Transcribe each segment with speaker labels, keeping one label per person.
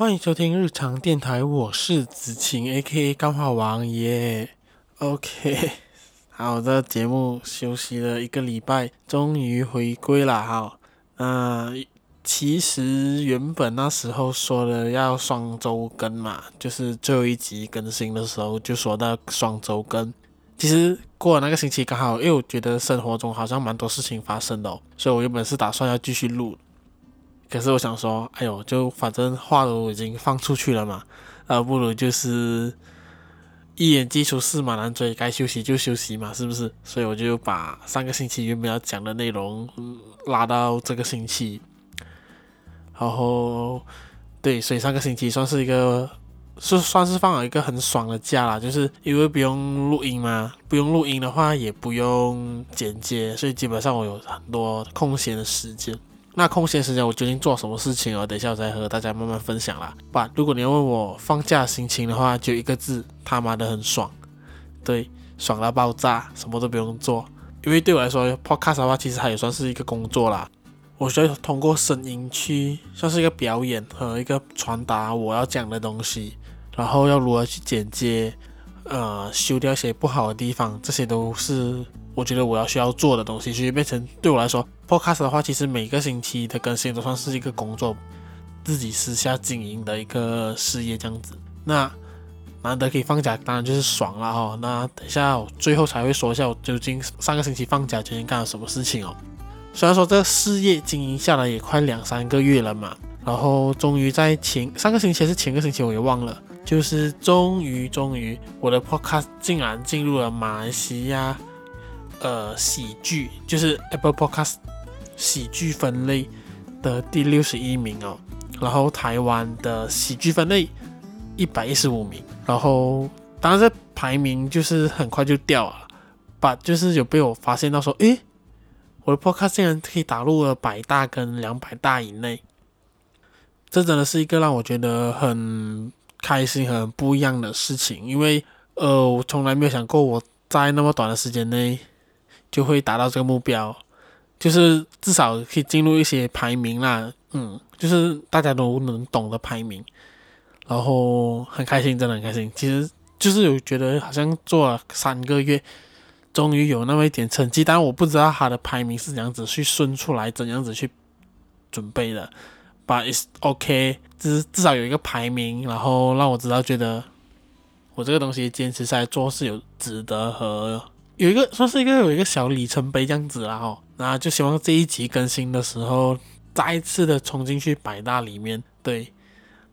Speaker 1: 欢迎收听日常电台，我是子晴，A.K.A. 钢化王爷。OK，好的，节目休息了一个礼拜，终于回归了。好，那其实原本那时候说的要双周更嘛，就是最后一集更新的时候就说到双周更。其实过了那个星期刚好，因为我觉得生活中好像蛮多事情发生的哦，所以我原本是打算要继续录。可是我想说，哎呦，就反正话都已经放出去了嘛，呃不如就是一言既出驷马难追，该休息就休息嘛，是不是？所以我就把上个星期原本要讲的内容，拉到这个星期。然后，对，所以上个星期算是一个是算是放了一个很爽的假啦，就是因为不用录音嘛，不用录音的话也不用剪接，所以基本上我有很多空闲的时间。那空闲时间我决定做什么事情哦？等一下我再和大家慢慢分享啦。不，如果你要问我放假心情的话，就一个字，他妈的很爽。对，爽到爆炸，什么都不用做。因为对我来说，podcast 的话其实它也算是一个工作啦。我需要通过声音去，算是一个表演和一个传达我要讲的东西，然后要如何去剪接，呃，修掉一些不好的地方，这些都是。我觉得我要需要做的东西，就变成对我来说，Podcast 的话，其实每个星期的更新都算是一个工作，自己私下经营的一个事业这样子。那难得可以放假，当然就是爽了哈。那等下我最后才会说一下我究竟上个星期放假究竟干了什么事情哦。虽然说这事业经营下来也快两三个月了嘛，然后终于在前上个星期还是前个星期我也忘了，就是终于终于我的 Podcast 竟然进入了马来西亚。呃，喜剧就是 Apple Podcast 喜剧分类的第六十一名哦，然后台湾的喜剧分类一百一十五名，然后当然这排名就是很快就掉了，把就是有被我发现到说，诶，我的 Podcast 竟然可以打入了百大跟两百大以内，这真的是一个让我觉得很开心、很不一样的事情，因为呃，我从来没有想过我在那么短的时间内。就会达到这个目标，就是至少可以进入一些排名啦，嗯，就是大家都能懂的排名，然后很开心，真的很开心。其实就是有觉得好像做了三个月，终于有那么一点成绩，但我不知道他的排名是怎样子去顺出来，怎样子去准备的。But it's OK，至至少有一个排名，然后让我知道觉得我这个东西坚持下来做是有值得和。有一个算是一个有一个小里程碑这样子啦哈，那就希望这一集更新的时候再一次的冲进去百大里面。对，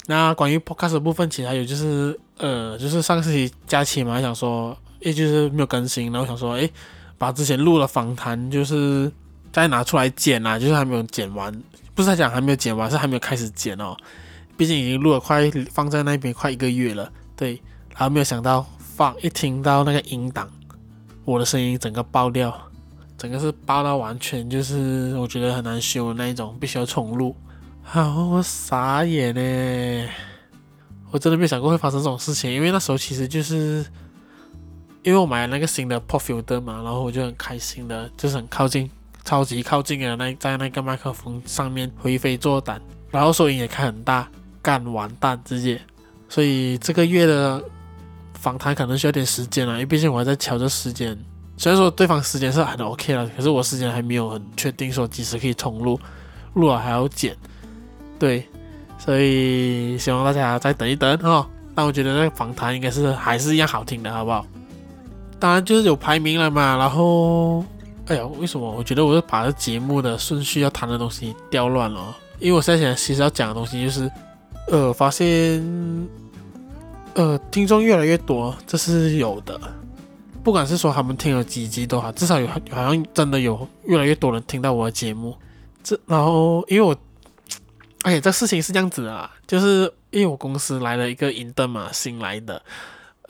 Speaker 1: 那关于 podcast 的部分，其实还有就是呃，就是上个星期假期嘛，想说也就是没有更新，然后想说诶，把之前录的访谈就是再拿出来剪啊，就是还没有剪完，不是在讲还没有剪完，是还没有开始剪哦。毕竟已经录了快放在那边快一个月了，对，然后没有想到放一听到那个音档。我的声音整个爆掉，整个是爆到完全就是我觉得很难修的那一种，必须要重录。好，我傻眼呢，我真的没想过会发生这种事情，因为那时候其实就是因为我买了那个新的 Pop Filter 嘛，然后我就很开心的，就是很靠近，超级靠近的那在那个麦克风上面回飞作胆，然后收音也开很大，干完蛋直接，所以这个月的。访谈可能需要点时间了，因为毕竟我还在瞧这时间。虽然说对方时间是很 OK 了，可是我时间还没有很确定说几时可以重录，录了还要剪。对，所以希望大家再等一等哦。但我觉得那个访谈应该是还是一样好听的，好不好？当然就是有排名了嘛。然后，哎呀，为什么我觉得我是把这节目的顺序要谈的东西调乱了？因为我现在想其实要讲的东西就是，呃，发现。呃，听众越来越多，这是有的。不管是说他们听了几集都好，至少有好像真的有越来越多人听到我的节目。这然后因为我，哎，这事情是这样子啊，就是因为我公司来了一个 intern 嘛，新来的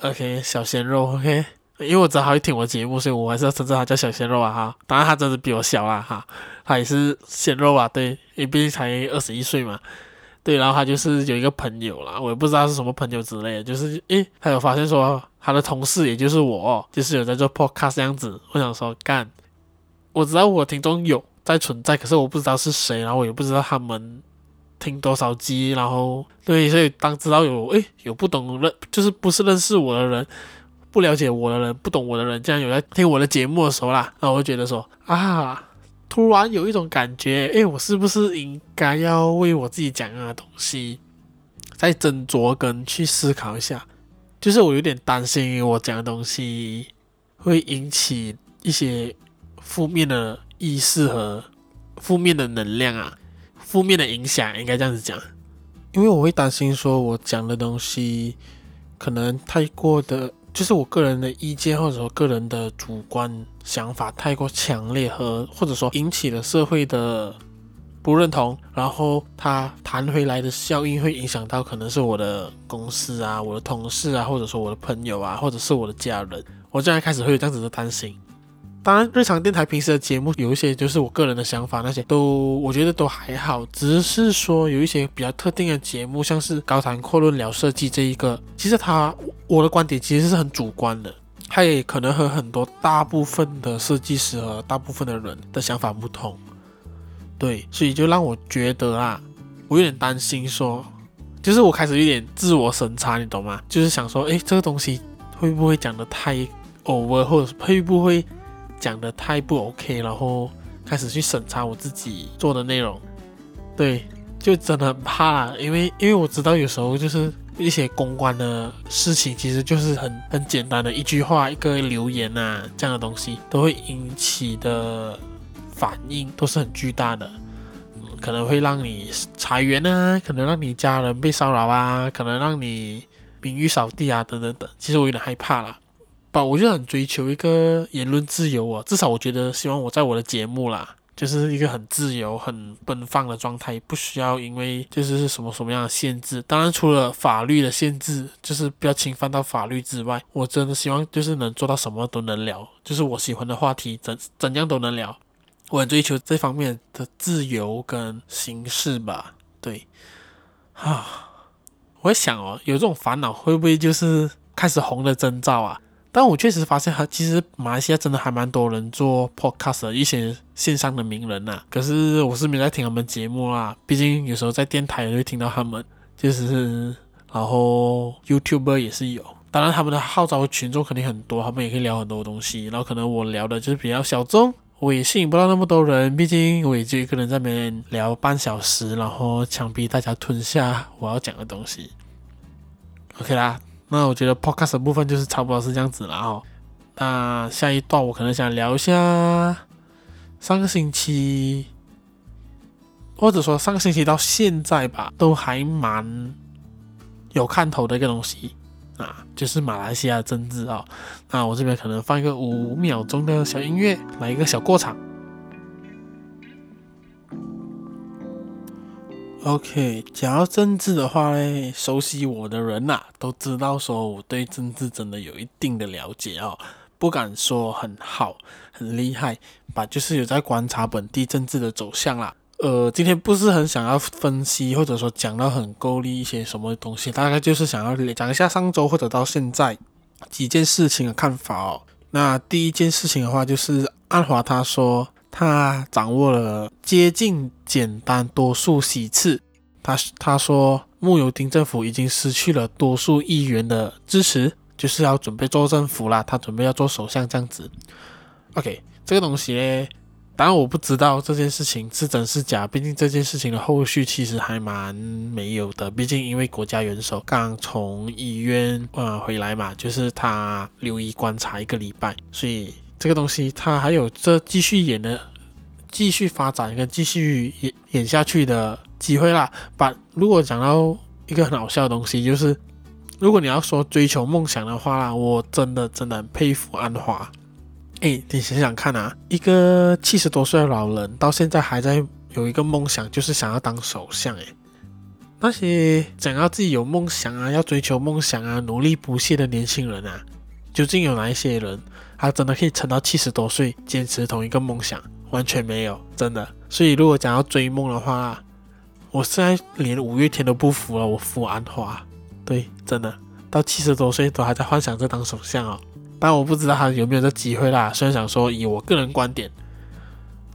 Speaker 1: ，OK，小鲜肉，OK，因为我知道他会听我节目，所以我还是要称赞他叫小鲜肉啊哈。当然他真的比我小啦哈，他也是鲜肉啊，对，因为毕竟才二十一岁嘛。对，然后他就是有一个朋友啦，我也不知道是什么朋友之类的，就是诶，他有发现说他的同事也就是我，就是有在做 podcast 这样子。我想说干，我知道我听众有在存在，可是我不知道是谁，然后我也不知道他们听多少集，然后对，所以当知道有诶有不懂认，就是不是认识我的人，不了解我的人，不懂我的人，这样有在听我的节目的时候啦，那我会觉得说啊，突然有一种感觉，诶，我是不是应该要为我自己讲的东西再斟酌跟去思考一下？就是我有点担心，我讲的东西会引起一些负面的意识和负面的能量啊，负面的影响，应该这样子讲。因为我会担心说，我讲的东西可能太过的，就是我个人的意见或者说个人的主观想法太过强烈，和或者说引起了社会的。不认同，然后它弹回来的效应会影响到可能是我的公司啊、我的同事啊，或者说我的朋友啊，或者是我的家人。我现在开始会有这样子的担心。当然，日常电台平时的节目有一些就是我个人的想法，那些都我觉得都还好。只是说有一些比较特定的节目，像是高谈阔论聊设计这一个，其实他我的观点其实是很主观的，他也可能和很多大部分的设计师和大部分的人的想法不同。对，所以就让我觉得啊，我有点担心说，就是我开始有点自我审查，你懂吗？就是想说，诶，这个东西会不会讲得太 over，或者是会不会讲的太不 OK，然后开始去审查我自己做的内容。对，就真的很怕啦，因为因为我知道有时候就是一些公关的事情，其实就是很很简单的一句话、一个留言啊，这样的东西都会引起的。反应都是很巨大的，可能会让你裁员啊，可能让你家人被骚扰啊，可能让你名誉扫地啊，等等等。其实我有点害怕啦，我就很追求一个言论自由啊，至少我觉得希望我在我的节目啦，就是一个很自由、很奔放的状态，不需要因为就是什么什么样的限制。当然，除了法律的限制，就是不要侵犯到法律之外，我真的希望就是能做到什么都能聊，就是我喜欢的话题怎怎样都能聊。我很追求这方面的自由跟形式吧，对，啊，我在想哦，有这种烦恼会不会就是开始红的征兆啊？但我确实发现，其实马来西亚真的还蛮多人做 podcast 的一些线上的名人呐、啊。可是我是没在听他们节目啦，毕竟有时候在电台也会听到他们，就是然后 YouTuber 也是有，当然他们的号召群众肯定很多，他们也可以聊很多东西。然后可能我聊的就是比较小众。我也吸引不到那么多人，毕竟我也就一个人在那边聊半小时，然后强逼大家吞下我要讲的东西。OK 啦，那我觉得 Podcast 的部分就是差不多是这样子了哦。那下一段我可能想聊一下上个星期，或者说上个星期到现在吧，都还蛮有看头的一个东西。啊，就是马来西亚政治啊、哦，那我这边可能放一个五秒钟的小音乐，来一个小过场。OK，讲到政治的话呢，熟悉我的人呐、都知道说我对政治真的有一定的了解哦，不敢说很好、很厉害，吧，就是有在观察本地政治的走向啦。呃，今天不是很想要分析，或者说讲到很够力一些什么东西，大概就是想要讲一下上周或者到现在几件事情的看法哦。那第一件事情的话，就是安华他说他掌握了接近简单多数席次，他他说慕尤丁政府已经失去了多数议员的支持，就是要准备做政府啦，他准备要做首相这样子。OK，这个东西呢。当然我不知道这件事情是真是假，毕竟这件事情的后续其实还蛮没有的。毕竟因为国家元首刚从医院呃回来嘛，就是他留医观察一个礼拜，所以这个东西他还有这继续演的、继续发展跟继续演演下去的机会啦。把如果讲到一个很好笑的东西，就是如果你要说追求梦想的话啦，我真的真的很佩服安华。哎，你想想看啊，一个七十多岁的老人到现在还在有一个梦想，就是想要当首相。哎，那些想要自己有梦想啊，要追求梦想啊，努力不懈的年轻人啊，究竟有哪一些人，他真的可以撑到七十多岁，坚持同一个梦想？完全没有，真的。所以如果讲要追梦的话，我现在连五月天都不服了，我服安华。对，真的，到七十多岁都还在幻想着当首相哦。但我不知道他有没有这机会啦。虽然想说，以我个人观点，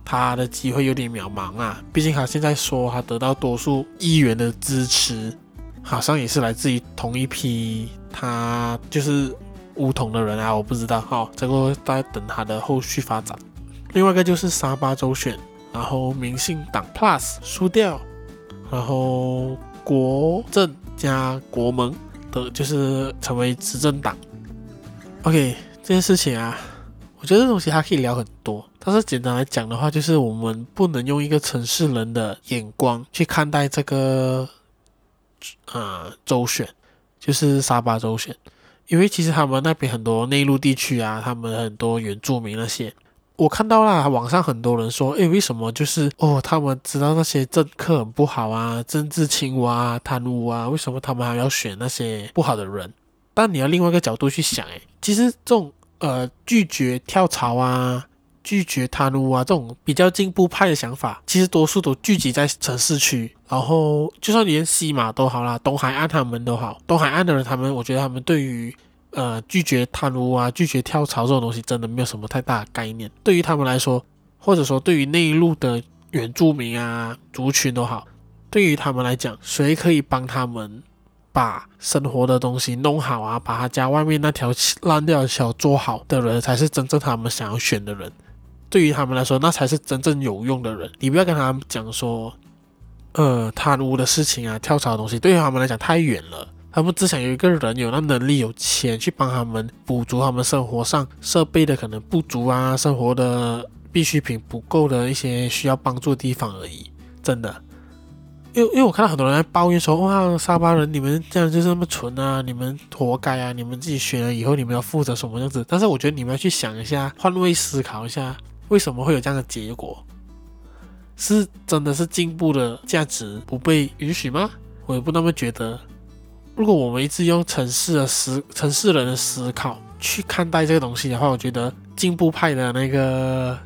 Speaker 1: 他的机会有点渺茫啊。毕竟他现在说他得到多数议员的支持，好像也是来自于同一批他就是巫统的人啊，我不知道。好，这个在等他的后续发展。另外一个就是沙巴州选，然后民进党 Plus 输掉，然后国政加国盟的就是成为执政党。OK，这件事情啊。我觉得这东西还可以聊很多，但是简单来讲的话，就是我们不能用一个城市人的眼光去看待这个，呃，州选，就是沙巴州选，因为其实他们那边很多内陆地区啊，他们很多原住民那些，我看到啦网上很多人说，诶，为什么就是哦，他们知道那些政客很不好啊，政治青蛙啊，贪污啊，为什么他们还要选那些不好的人？但你要另外一个角度去想，诶，其实这种。呃，拒绝跳槽啊，拒绝贪污啊，这种比较进步派的想法，其实多数都聚集在城市区。然后，就算连西马都好啦，东海岸他们都好，东海岸的人，他们我觉得他们对于呃拒绝贪污啊、拒绝跳槽这种东西，真的没有什么太大的概念。对于他们来说，或者说对于内陆的原住民啊族群都好，对于他们来讲，谁可以帮他们？把生活的东西弄好啊，把他家外面那条烂掉的桥做好的人，才是真正他们想要选的人。对于他们来说，那才是真正有用的人。你不要跟他们讲说，呃，贪污的事情啊，跳槽的东西，对于他们来讲太远了。他们只想有一个人有那能力、有钱去帮他们补足他们生活上设备的可能不足啊，生活的必需品不够的一些需要帮助的地方而已。真的。因为因为我看到很多人在抱怨说，哇，沙巴人你们这样就是那么蠢啊，你们活该啊，你们自己选了以后你们要负责什么样子？但是我觉得你们要去想一下，换位思考一下，为什么会有这样的结果？是真的是进步的价值不被允许吗？我也不那么觉得。如果我们一直用城市的思城市人的思考去看待这个东西的话，我觉得进步派的那个。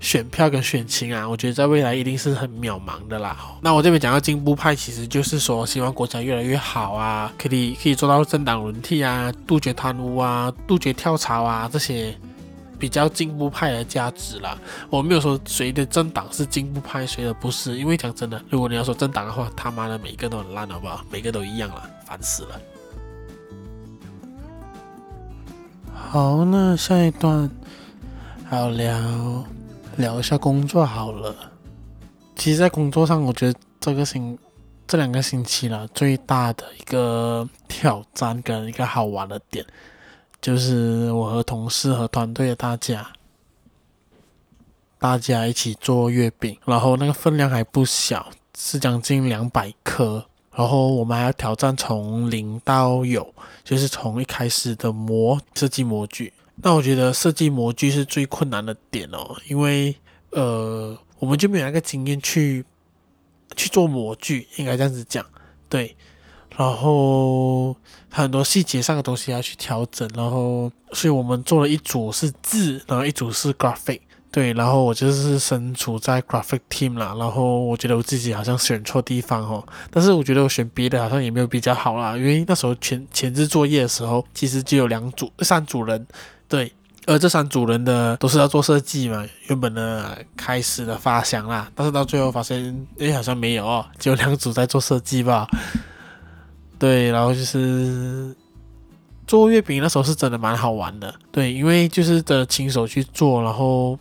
Speaker 1: 选票跟选情啊，我觉得在未来一定是很渺茫的啦。那我这边讲到进步派，其实就是说希望国家越来越好啊，可以可以做到政党轮替啊，杜绝贪污啊，杜绝跳槽啊，这些比较进步派的价值啦。我没有说谁的政党是进步派，谁的不是，因为讲真的，如果你要说政党的话，他妈的每一个都很烂，好不好？每个都一样了，烦死了。好，那下一段还要聊。聊一下工作好了。其实，在工作上，我觉得这个星这两个星期了，最大的一个挑战跟一个好玩的点，就是我和同事和团队的大家，大家一起做月饼，然后那个分量还不小，是将近两百颗。然后我们还要挑战从零到有，就是从一开始的模设计模具。那我觉得设计模具是最困难的点哦，因为呃，我们就没有那个经验去去做模具，应该这样子讲，对。然后很多细节上的东西要去调整，然后所以我们做了一组是字，然后一组是 graphic，对。然后我就是身处在 graphic team 啦，然后我觉得我自己好像选错地方哦，但是我觉得我选别的好像也没有比较好啦，因为那时候前前置作业的时候，其实就有两组三组人。对，而这三组人的都是要做设计嘛，原本的开始的发想啦，但是到最后发现，哎，好像没有哦，只有两组在做设计吧。对，然后就是做月饼那时候是真的蛮好玩的，对，因为就是的亲手去做，然后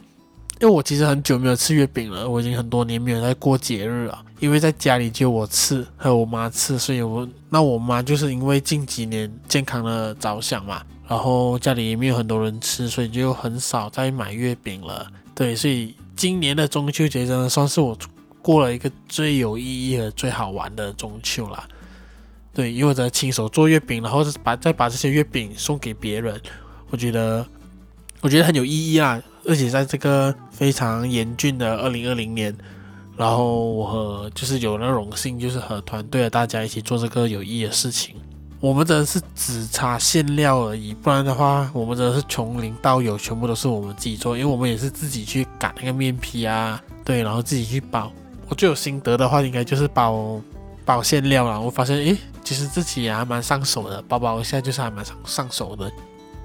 Speaker 1: 因为我其实很久没有吃月饼了，我已经很多年没有在过节日了，因为在家里就我吃和我妈吃，所以我那我妈就是因为近几年健康的着想嘛。然后家里也没有很多人吃，所以就很少再买月饼了。对，所以今年的中秋节真的算是我过了一个最有意义和最好玩的中秋了。对，因为我在亲手做月饼，然后把再把这些月饼送给别人，我觉得我觉得很有意义啊！而且在这个非常严峻的二零二零年，然后我和就是有那荣幸，就是和团队的大家一起做这个有意义的事情。我们真的是只差馅料而已，不然的话，我们真的是从零到有，全部都是我们自己做。因为我们也是自己去擀那个面皮啊，对，然后自己去包。我最有心得的话，应该就是包包馅料了。我发现，诶，其实自己也还蛮上手的，包包一下就是还蛮上上手的。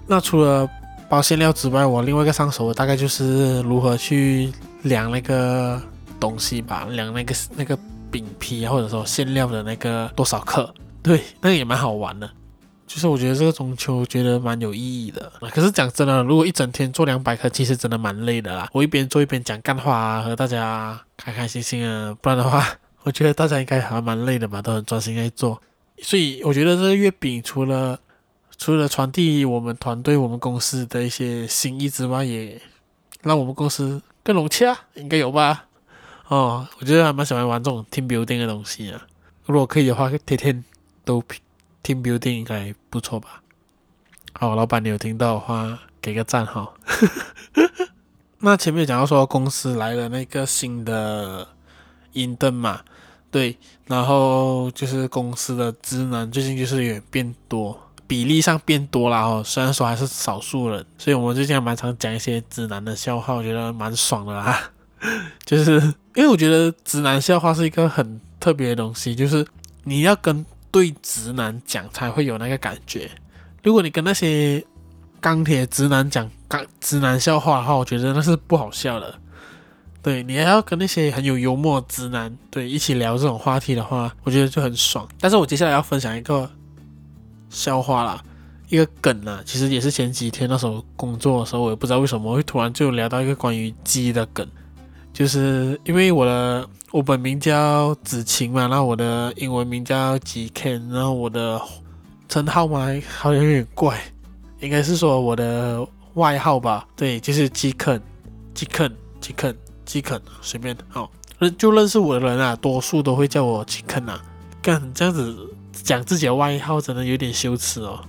Speaker 1: 那除了包馅料之外，我另外一个上手的大概就是如何去量那个东西吧，量那个那个饼皮或者说馅料的那个多少克。对，那个也蛮好玩的。就是我觉得这个中秋觉得蛮有意义的。可是讲真的，如果一整天做两百颗，其实真的蛮累的啦。我一边做一边讲干话啊，和大家开开心心啊。不然的话，我觉得大家应该还蛮累的吧，都很专心在做。所以我觉得这个月饼除了除了传递我们团队、我们公司的一些心意之外，也让我们公司更融洽，应该有吧？哦，我觉得还蛮喜欢玩这种 team building 的东西啊。如果可以的话，天天都 team building 应该不错吧？好，老板，你有听到的话，给个赞哈。那前面讲到说公司来了那个新的 intern 嘛，对，然后就是公司的职能最近就是有变多。比例上变多了哦，虽然说还是少数人，所以我们最近还蛮常讲一些直男的笑话，我觉得蛮爽的啦。就是因为我觉得直男笑话是一个很特别的东西，就是你要跟对直男讲才会有那个感觉。如果你跟那些钢铁直男讲钢直男笑话的话，我觉得那是不好笑的。对，你还要跟那些很有幽默直男对一起聊这种话题的话，我觉得就很爽。但是我接下来要分享一个。笑话啦，一个梗啊，其实也是前几天那时候工作的时候，我也不知道为什么会突然就聊到一个关于鸡的梗，就是因为我的我本名叫子晴嘛，然后我的英文名叫吉 Ken，然后我的称号嘛好像有点怪，应该是说我的外号吧，对，就是鸡肯，鸡肯，鸡肯，随便，好，就认识我的人啊，多数都会叫我鸡肯啊，干这样子。讲自己的外号真的有点羞耻哦。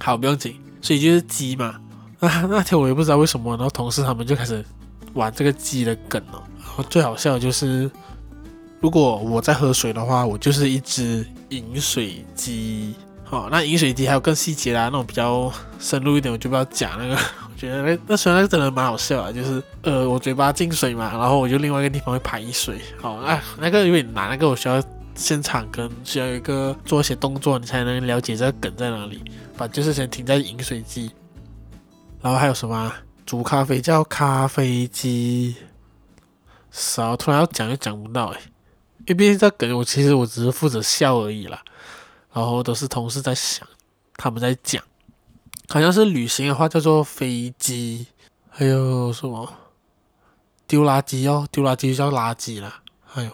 Speaker 1: 好，不用紧，所以就是鸡嘛。那那天我也不知道为什么，然后同事他们就开始玩这个鸡的梗了。然后最好笑的就是，如果我在喝水的话，我就是一只饮水鸡。好，那饮水机还有更细节啦，那种比较深入一点，我就不要讲那个。我觉得那那虽然那真的蛮好笑啊，就是呃，我嘴巴进水嘛，然后我就另外一个地方会排水。好，哎，那个有点难，那个我需要。现场跟需要一个做一些动作，你才能了解这个梗在哪里。把就是先停在饮水机，然后还有什么煮咖啡叫咖啡机。少，突然要讲又讲不到哎，因为毕竟这梗我其实我只是负责笑而已啦。然后都是同事在想，他们在讲，好像是旅行的话叫做飞机，还有什么丢垃圾哦，丢垃圾就叫垃圾啦。哎呦。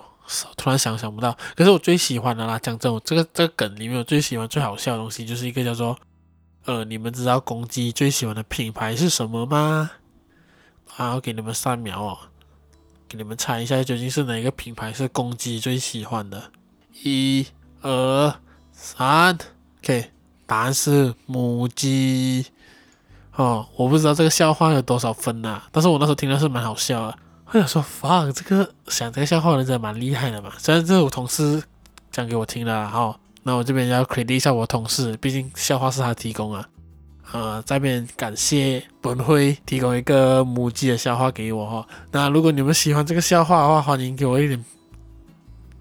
Speaker 1: 突然想想不到，可是我最喜欢的啦，讲真，我这个这个梗里面我最喜欢最好笑的东西，就是一个叫做呃，你们知道公鸡最喜欢的品牌是什么吗？好，我给你们三秒哦，给你们猜一下，究竟是哪个品牌是公鸡最喜欢的？一、二、三，OK，答案是母鸡。哦，我不知道这个笑话有多少分呐、但是我那时候听的是蛮好笑的。我想说，fuck，这个想这个笑话的人真的蛮厉害的嘛。虽然这是我同事讲给我听的，好，那我这边要 credit 一下我同事，毕竟笑话是他提供啊。呃，在这边感谢本会提供一个母鸡的笑话给我哈。那如果你们喜欢这个笑话的话，欢迎给我一点。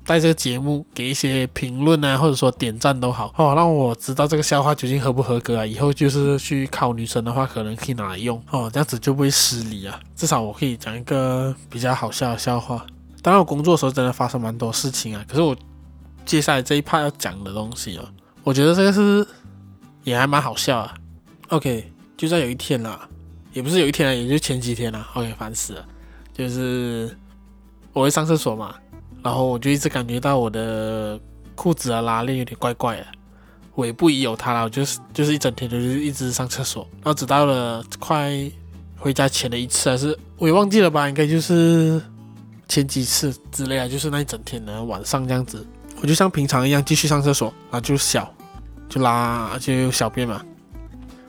Speaker 1: 在这个节目给一些评论啊，或者说点赞都好哦，让我知道这个笑话究竟合不合格啊。以后就是去考女生的话，可能可以拿来用哦，这样子就不会失礼啊。至少我可以讲一个比较好笑的笑话。当然，我工作的时候真的发生蛮多事情啊。可是我接下来这一 part 要讲的东西啊，我觉得这个是也还蛮好笑啊。OK，就在有一天啦，也不是有一天啊，也就前几天啦。OK，烦死了，就是我会上厕所嘛。然后我就一直感觉到我的裤子的拉链有点怪怪的，我也有他了，我就是就是一整天就是一直上厕所，然后直到了快回家前的一次还是我也忘记了吧，应该就是前几次之类啊，就是那一整天的晚上这样子，我就像平常一样继续上厕所，然后就小就拉就小便嘛，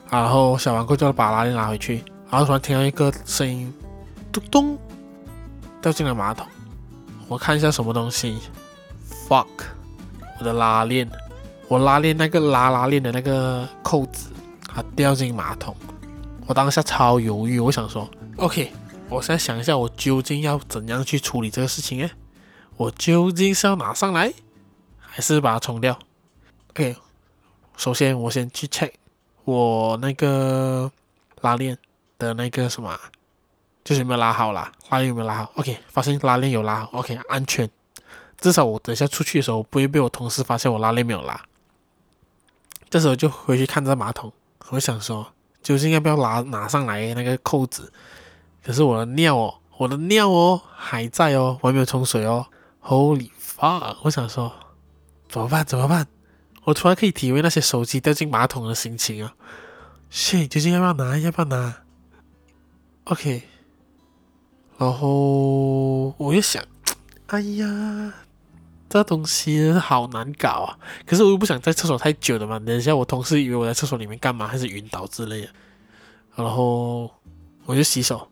Speaker 1: 然后小完过后就把拉链拿回去，然后突然听到一个声音，咚咚掉进了马桶。我看一下什么东西，fuck，我的拉链，我拉链那个拉拉链的那个扣子，它掉进马桶。我当下超犹豫，我想说，OK，我现在想一下，我究竟要怎样去处理这个事情呢？我究竟是要拿上来，还是把它冲掉？OK，首先我先去 check 我那个拉链的那个什么。就是有没有拉好啦，拉链有没有拉好？OK，发现拉链有拉好，OK，安全。至少我等一下出去的时候，不会被我同事发现我拉链没有拉。这时候就回去看这马桶，我想说，究竟要不要拿拿上来那个扣子？可是我的尿哦，我的尿哦还在哦，我还没有冲水哦。Holy fuck！我想说，怎么办？怎么办？我突然可以体会那些手机掉进马桶的心情啊！shit，究竟要不要拿？要不要拿？OK。然后我又想，哎呀。这东西好难搞啊！可是我又不想在厕所太久的嘛，等一下我同事以为我在厕所里面干嘛，还是晕倒之类的。然后我就洗手，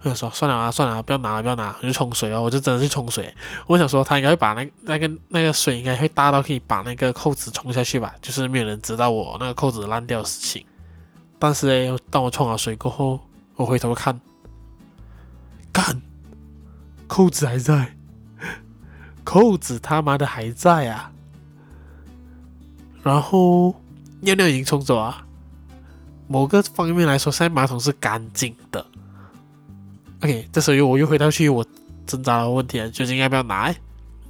Speaker 1: 我就说算了啊，算了啊，不要拿了，不要拿，我就冲水哦，我就真的去冲水。我想说他应该会把那那个那个水应该会大到可以把那个扣子冲下去吧，就是没有人知道我那个扣子烂掉的事情。但是呢，当我冲好水过后，我回头看，干，扣子还在。扣子他妈的还在啊！然后尿尿已经冲走啊。某个方面来说，现在马桶是干净的。OK，这时候我又回到去我挣扎的问题了：究竟要不要拿？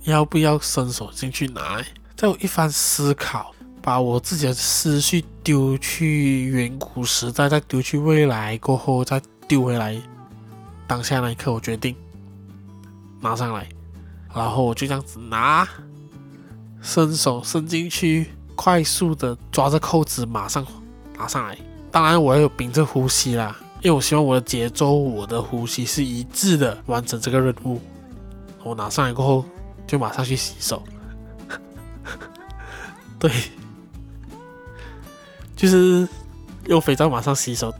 Speaker 1: 要不要伸手进去拿？在我一番思考，把我自己的思绪丢去远古时代，再丢去未来过后，再丢回来。当下那一刻，我决定拿上来。然后我就这样子拿，伸手伸进去，快速的抓着扣子，马上拿上来。当然，我要有屏着呼吸啦，因为我希望我的节奏、我的呼吸是一致的，完成这个任务。我拿上来过后，就马上去洗手。对，就是用肥皂马上洗手。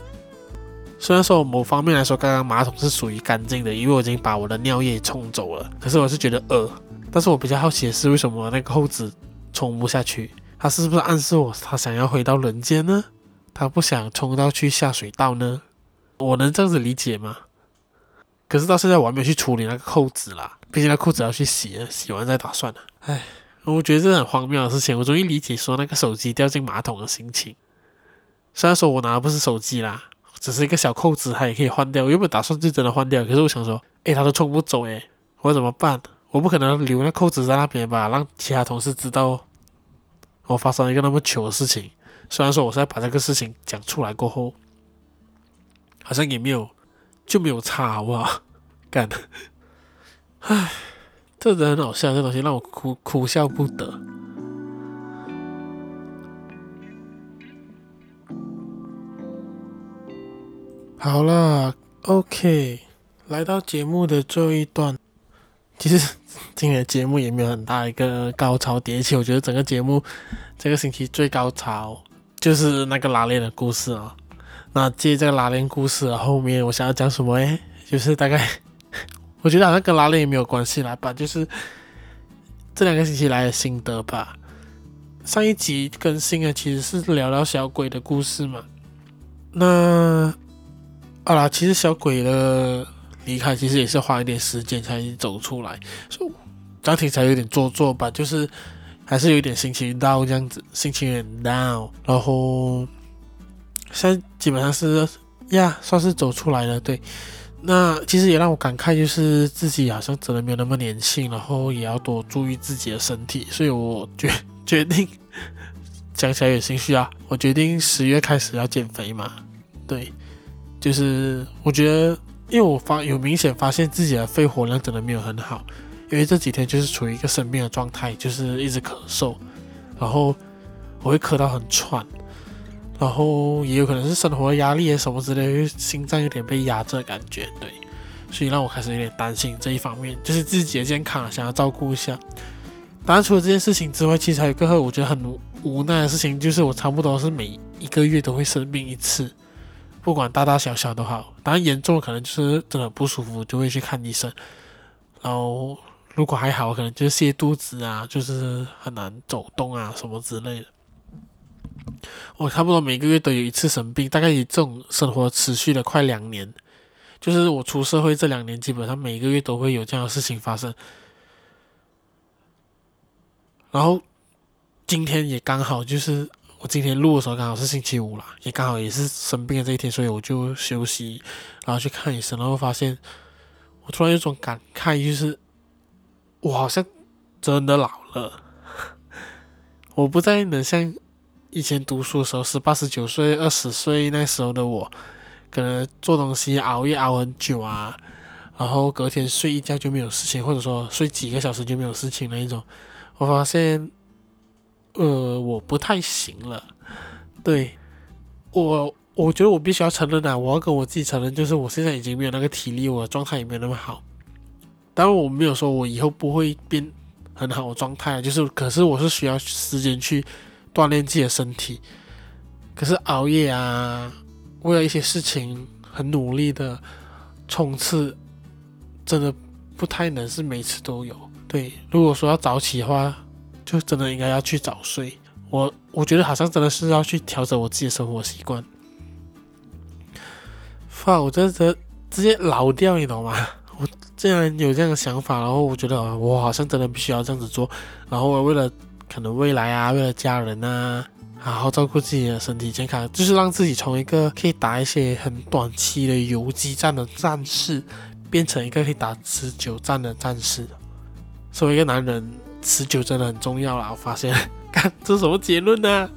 Speaker 1: 虽然说某方面来说，刚刚马桶是属于干净的，因为我已经把我的尿液冲走了。可是我是觉得饿，但是我比较好奇的是，为什么那个扣子冲不下去？他是不是暗示我他想要回到人间呢？他不想冲到去下水道呢？我能这样子理解吗？可是到现在我还没有去处理那个扣子啦，毕竟那扣子要去洗，洗完再打算了。唉，我觉得这很荒谬的事情。我终于理解说那个手机掉进马桶的心情。虽然说我拿的不是手机啦。只是一个小扣子，它也可以换掉。我原本打算就真的换掉，可是我想说，诶，它都冲不走，诶，我怎么办？我不可能留那扣子在那边吧，让其他同事知道我发生了一个那么糗的事情。虽然说我现在把这个事情讲出来过后，好像也没有就没有差，好不好？干，唉，这真的很好笑，这东西让我哭哭笑不得。好了，OK，来到节目的最后一段。其实今天的节目也没有很大一个高潮迭起，我觉得整个节目这个星期最高潮就是那个拉链的故事啊。那接这个拉链故事的后面，我想要讲什么？诶，就是大概 我觉得好像跟拉链也没有关系啦吧，就是这两个星期来的心得吧。上一集更新的其实是聊聊小鬼的故事嘛，那。好啦，其实小鬼的离开其实也是花一点时间才走出来，所以这样听起来有点做作吧，就是还是有点心情 down 这样子，心情有点 down。然后现在基本上是呀，算是走出来了。对，那其实也让我感慨，就是自己好像真的没有那么年轻，然后也要多注意自己的身体。所以我决决定讲起来有兴趣啊，我决定十月开始要减肥嘛，对。就是我觉得，因为我发有明显发现自己的肺活量真的没有很好，因为这几天就是处于一个生病的状态，就是一直咳嗽，然后我会咳到很喘，然后也有可能是生活压力啊什么之类，心脏有点被压着的感觉，对，所以让我开始有点担心这一方面，就是自己的健康想要照顾一下。当然除了这件事情之外，其实还有个我觉得很无奈的事情，就是我差不多是每一个月都会生病一次。不管大大小小都好，当然严重可能就是真的不舒服，就会去看医生。然后如果还好，可能就是泻肚子啊，就是很难走动啊什么之类的。我差不多每个月都有一次生病，大概以这种生活持续了快两年，就是我出社会这两年，基本上每个月都会有这样的事情发生。然后今天也刚好就是我今天录的时候刚好是星期五啦，也刚好也是生病的这一天，所以我就休息，然后去看医生，然后发现我突然有种感慨，就是我好像真的老了，我不再能像以前读书的时候，十八、十九岁、二十岁那时候的我，可能做东西熬夜熬很久啊。然后隔天睡一觉就没有事情，或者说睡几个小时就没有事情那一种，我发现，呃，我不太行了。对，我，我觉得我必须要承认啊，我要跟我自己承认，就是我现在已经没有那个体力，我的状态也没有那么好。当然我没有说我以后不会变很好的状态，就是可是我是需要时间去锻炼自己的身体。可是熬夜啊，为了一些事情很努力的冲刺。真的不太能是每次都有。对，如果说要早起的话，就真的应该要去早睡。我我觉得好像真的是要去调整我自己的生活习惯。发，我真的直接老掉，你懂吗？我竟然有这样的想法，然后我觉得我好像真的必须要这样子做。然后我为了可能未来啊，为了家人啊，好好照顾自己的身体健康，就是让自己从一个可以打一些很短期的游击战的战士。变成一个可以打持久战的战士。作为一个男人，持久真的很重要啦。我发现，看这是什么结论呢？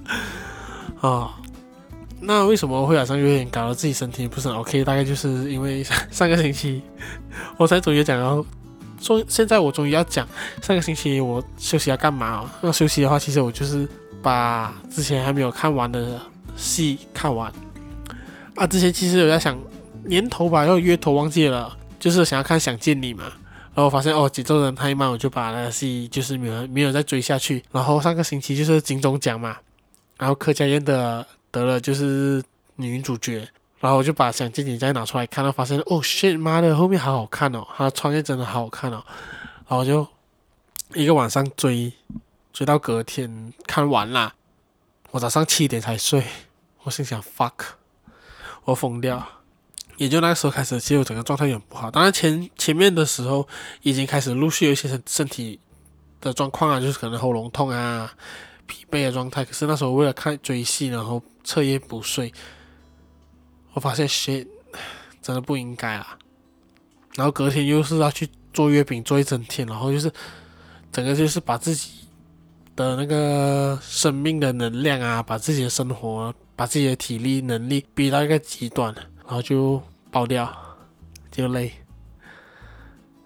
Speaker 1: 哦，那为什么会好像有点搞得自己身体不是很 OK？大概就是因为 上个星期 我才终于讲到，说现在我终于要讲上个星期我休息要干嘛？要休息的话，其实我就是把之前还没有看完的戏看完。啊，之前其实有在想年头吧，要月头忘记了。就是想要看《想见你》嘛，然后我发现哦节奏有点太慢，我就把那戏就是没有没有再追下去。然后上个星期就是金钟奖嘛，然后柯佳嬿的得了就是女主角，然后我就把《想见你》再拿出来看，到发现哦 shit 妈的后面好好看哦，他穿越真的好好看哦，然后就一个晚上追追到隔天看完啦，我早上七点才睡，我心想 fuck，我疯掉。也就那个时候开始，其实我整个状态也很不好。当然前前面的时候已经开始陆续有一些身身体的状况啊，就是可能喉咙痛啊、疲惫的状态。可是那时候为了看追戏，然后彻夜不睡，我发现真真的不应该啊。然后隔天又是要去做月饼，做一整天，然后就是整个就是把自己的那个生命的能量啊，把自己的生活、把自己的体力能力逼到一个极端，然后就。爆掉，就累，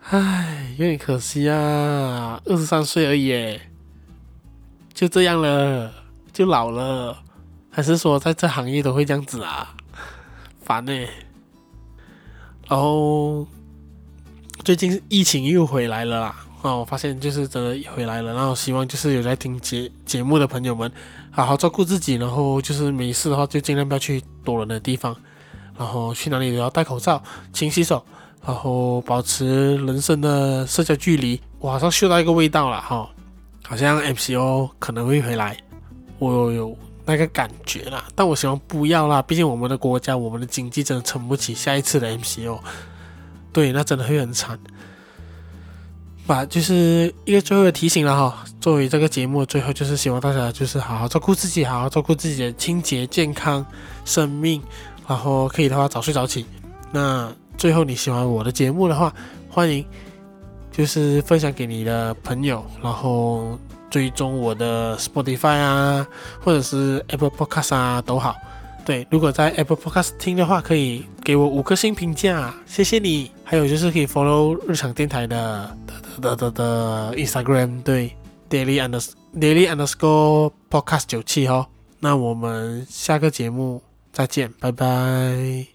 Speaker 1: 唉，有点可惜啊，二十三岁而已，就这样了，就老了，还是说在这行业都会这样子啊？烦呢。然后最近疫情又回来了啦，啊，我发现就是真的回来了，然后希望就是有在听节节目的朋友们，好好照顾自己，然后就是没事的话就尽量不要去多人的地方。然后去哪里都要戴口罩、勤洗手，然后保持人生的社交距离。我好像嗅到一个味道了哈，好像 MCO 可能会回来，我有那个感觉啦。但我希望不要啦，毕竟我们的国家、我们的经济真的撑不起下一次的 MCO。对，那真的会很惨。把就是一个最后的提醒了哈，作为这个节目的最后，就是希望大家就是好好照顾自己，好好照顾自己的清洁、健康、生命。然后可以的话早睡早起。那最后你喜欢我的节目的话，欢迎就是分享给你的朋友，然后追踪我的 Spotify 啊，或者是 Apple Podcast 啊都好。对，如果在 Apple Podcast 听的话，可以给我五颗星评价，谢谢你。还有就是可以 follow 日常电台的的的的的 Instagram，对，daily Und daily underscore podcast 九七哦。那我们下个节目。再见，拜拜。